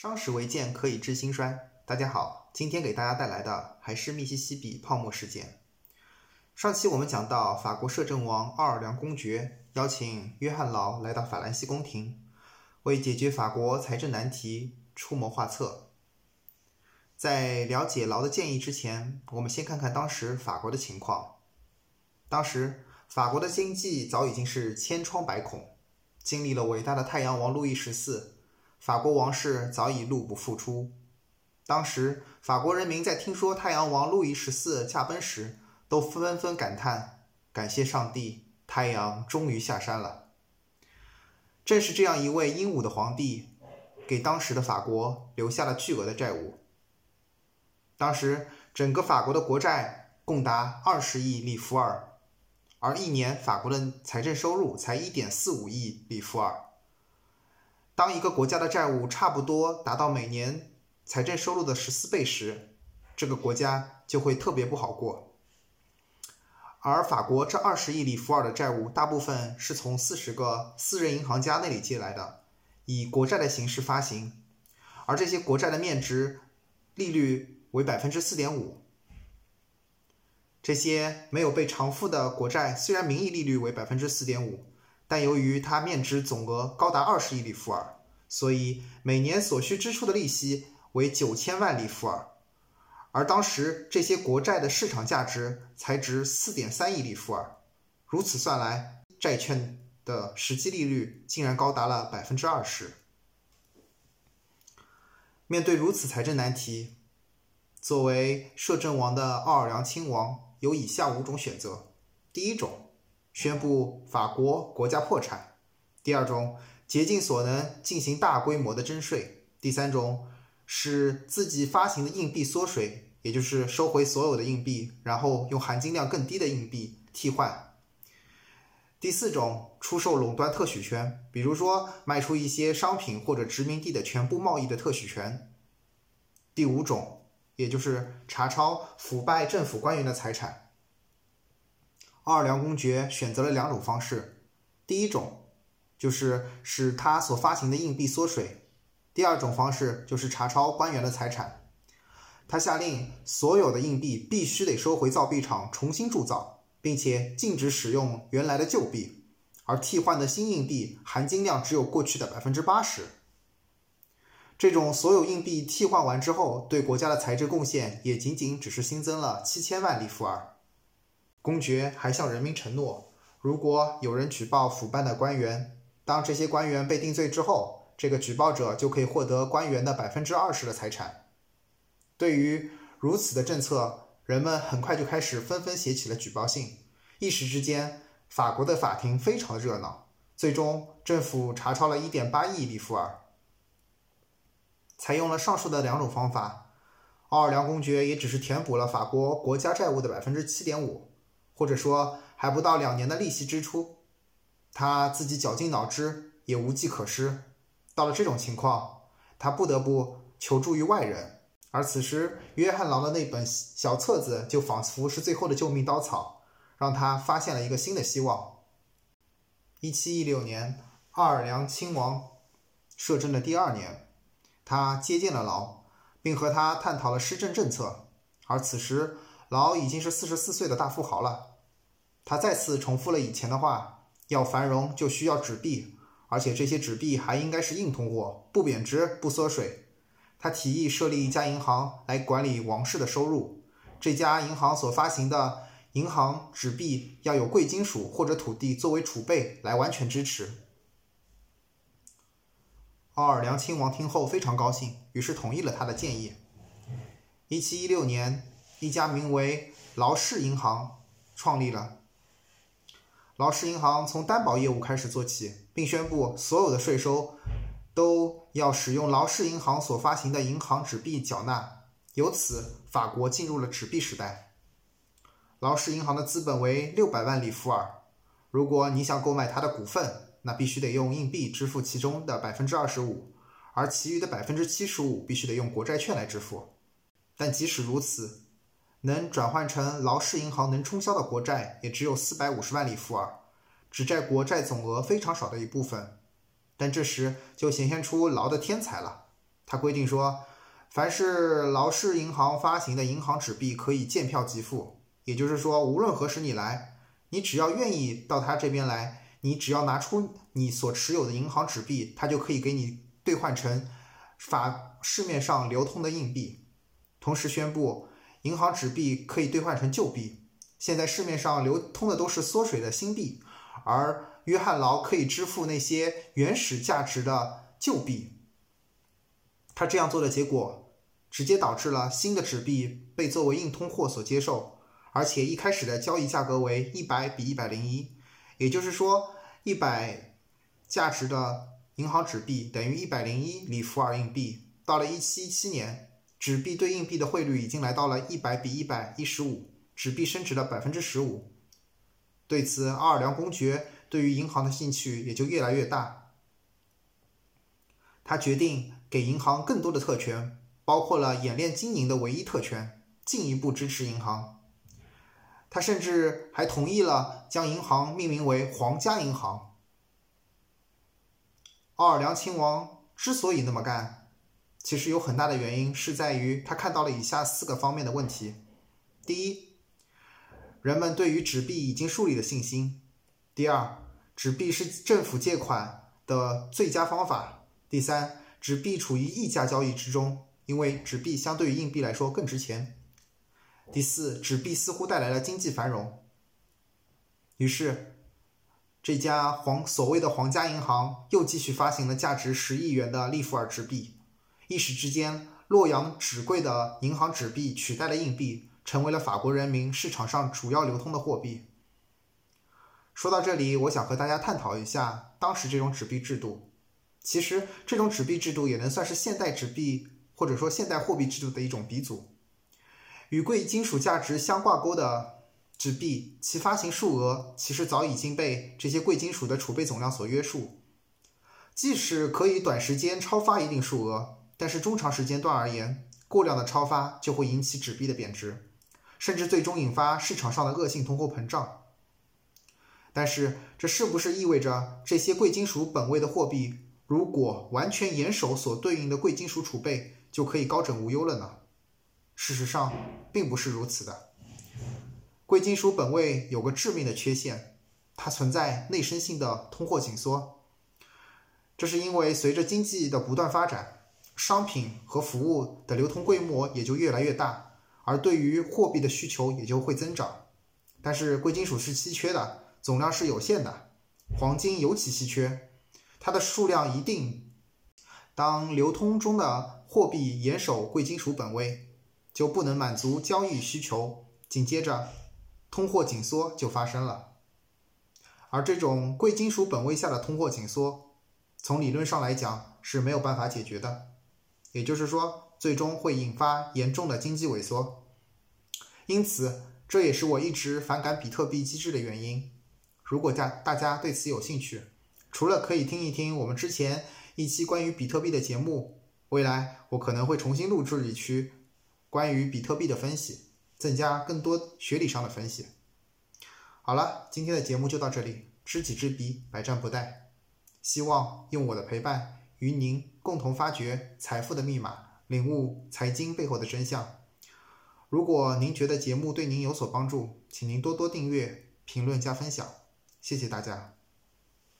商时为鉴，可以知兴衰。大家好，今天给大家带来的还是密西西比泡沫事件。上期我们讲到，法国摄政王奥尔良公爵邀请约翰劳来到法兰西宫廷，为解决法国财政难题出谋划策。在了解劳的建议之前，我们先看看当时法国的情况。当时法国的经济早已经是千疮百孔，经历了伟大的太阳王路易十四。法国王室早已入不敷出。当时，法国人民在听说太阳王路易十四驾崩时，都纷纷感叹：“感谢上帝，太阳终于下山了。”正是这样一位英武的皇帝，给当时的法国留下了巨额的债务。当时，整个法国的国债共达二十亿里弗尔，而一年法国的财政收入才一点四五亿里弗尔。当一个国家的债务差不多达到每年财政收入的十四倍时，这个国家就会特别不好过。而法国这二十亿里弗尔的债务，大部分是从四十个私人银行家那里借来的，以国债的形式发行，而这些国债的面值利率为百分之四点五。这些没有被偿付的国债，虽然名义利率为百分之四点五。但由于它面值总额高达二十亿里弗尔，所以每年所需支出的利息为九千万里弗尔，而当时这些国债的市场价值才值四点三亿里弗尔，如此算来，债券的实际利率竟然高达了百分之二十。面对如此财政难题，作为摄政王的奥尔良亲王有以下五种选择：第一种。宣布法国国家破产。第二种，竭尽所能进行大规模的征税。第三种，使自己发行的硬币缩水，也就是收回所有的硬币，然后用含金量更低的硬币替换。第四种，出售垄断特许权，比如说卖出一些商品或者殖民地的全部贸易的特许权。第五种，也就是查抄腐败政府官员的财产。奥尔良公爵选择了两种方式，第一种就是使他所发行的硬币缩水；第二种方式就是查抄官员的财产。他下令所有的硬币必须得收回造币厂重新铸造，并且禁止使用原来的旧币，而替换的新硬币含金量只有过去的百分之八十。这种所有硬币替换完之后，对国家的财政贡献也仅仅只是新增了七千万里弗尔。公爵还向人民承诺，如果有人举报腐败的官员，当这些官员被定罪之后，这个举报者就可以获得官员的百分之二十的财产。对于如此的政策，人们很快就开始纷纷写起了举报信。一时之间，法国的法庭非常热闹。最终，政府查抄了一点八亿里弗尔。采用了上述的两种方法，奥尔良公爵也只是填补了法国国家债务的百分之七点五。或者说还不到两年的利息支出，他自己绞尽脑汁也无计可施。到了这种情况，他不得不求助于外人。而此时，约翰劳的那本小册子就仿佛是最后的救命稻草，让他发现了一个新的希望。一七一六年，奥尔良亲王摄政的第二年，他接见了劳，并和他探讨了施政政策。而此时，劳已经是四十四岁的大富豪了。他再次重复了以前的话：要繁荣就需要纸币，而且这些纸币还应该是硬通货，不贬值不缩水。他提议设立一家银行来管理王室的收入，这家银行所发行的银行纸币要有贵金属或者土地作为储备来完全支持。奥尔良亲王听后非常高兴，于是同意了他的建议。一七一六年，一家名为劳氏银行创立了。劳氏银行从担保业务开始做起，并宣布所有的税收都要使用劳氏银行所发行的银行纸币缴纳。由此，法国进入了纸币时代。劳氏银行的资本为六百万里弗尔。如果你想购买它的股份，那必须得用硬币支付其中的百分之二十五，而其余的百分之七十五必须得用国债券来支付。但即使如此，能转换成劳氏银行能冲销的国债也只有四百五十万里弗尔，只占国债总额非常少的一部分。但这时就显现出劳的天才了，他规定说，凡是劳氏银行发行的银行纸币可以见票即付，也就是说，无论何时你来，你只要愿意到他这边来，你只要拿出你所持有的银行纸币，他就可以给你兑换成法市面上流通的硬币。同时宣布，银行纸币可以兑换成旧币。现在市面上流通的都是缩水的新币，而约翰劳可以支付那些原始价值的旧币。他这样做的结果，直接导致了新的纸币被作为硬通货所接受，而且一开始的交易价格为一百比一百零一，也就是说，一百价值的银行纸币等于一百零一里弗尔硬币。到了一七一七年。纸币对硬币的汇率已经来到了一百比一百一十五，纸币升值了百分之十五。对此，奥尔良公爵对于银行的兴趣也就越来越大。他决定给银行更多的特权，包括了演练经营的唯一特权，进一步支持银行。他甚至还同意了将银行命名为皇家银行。奥尔良亲王之所以那么干。其实有很大的原因是在于他看到了以下四个方面的问题：第一，人们对于纸币已经树立了信心；第二，纸币是政府借款的最佳方法；第三，纸币处于溢价交易之中，因为纸币相对于硬币来说更值钱；第四，纸币似乎带来了经济繁荣。于是，这家皇所谓的皇家银行又继续发行了价值十亿元的利弗尔纸币。一时之间，洛阳纸贵的银行纸币取代了硬币，成为了法国人民市场上主要流通的货币。说到这里，我想和大家探讨一下当时这种纸币制度。其实，这种纸币制度也能算是现代纸币或者说现代货币制度的一种鼻祖。与贵金属价值相挂钩的纸币，其发行数额其实早已经被这些贵金属的储备总量所约束，即使可以短时间超发一定数额。但是中长时间段而言，过量的超发就会引起纸币的贬值，甚至最终引发市场上的恶性通货膨胀。但是这是不是意味着这些贵金属本位的货币，如果完全严守所对应的贵金属储备，就可以高枕无忧了呢？事实上并不是如此的。贵金属本位有个致命的缺陷，它存在内生性的通货紧缩。这是因为随着经济的不断发展。商品和服务的流通规模也就越来越大，而对于货币的需求也就会增长。但是贵金属是稀缺的，总量是有限的，黄金尤其稀缺，它的数量一定。当流通中的货币严守贵金属本位，就不能满足交易需求，紧接着通货紧缩就发生了。而这种贵金属本位下的通货紧缩，从理论上来讲是没有办法解决的。也就是说，最终会引发严重的经济萎缩。因此，这也是我一直反感比特币机制的原因。如果大大家对此有兴趣，除了可以听一听我们之前一期关于比特币的节目，未来我可能会重新录制一期关于比特币的分析，增加更多学理上的分析。好了，今天的节目就到这里。知己知彼，百战不殆。希望用我的陪伴。与您共同发掘财富的密码，领悟财经背后的真相。如果您觉得节目对您有所帮助，请您多多订阅、评论加分享，谢谢大家。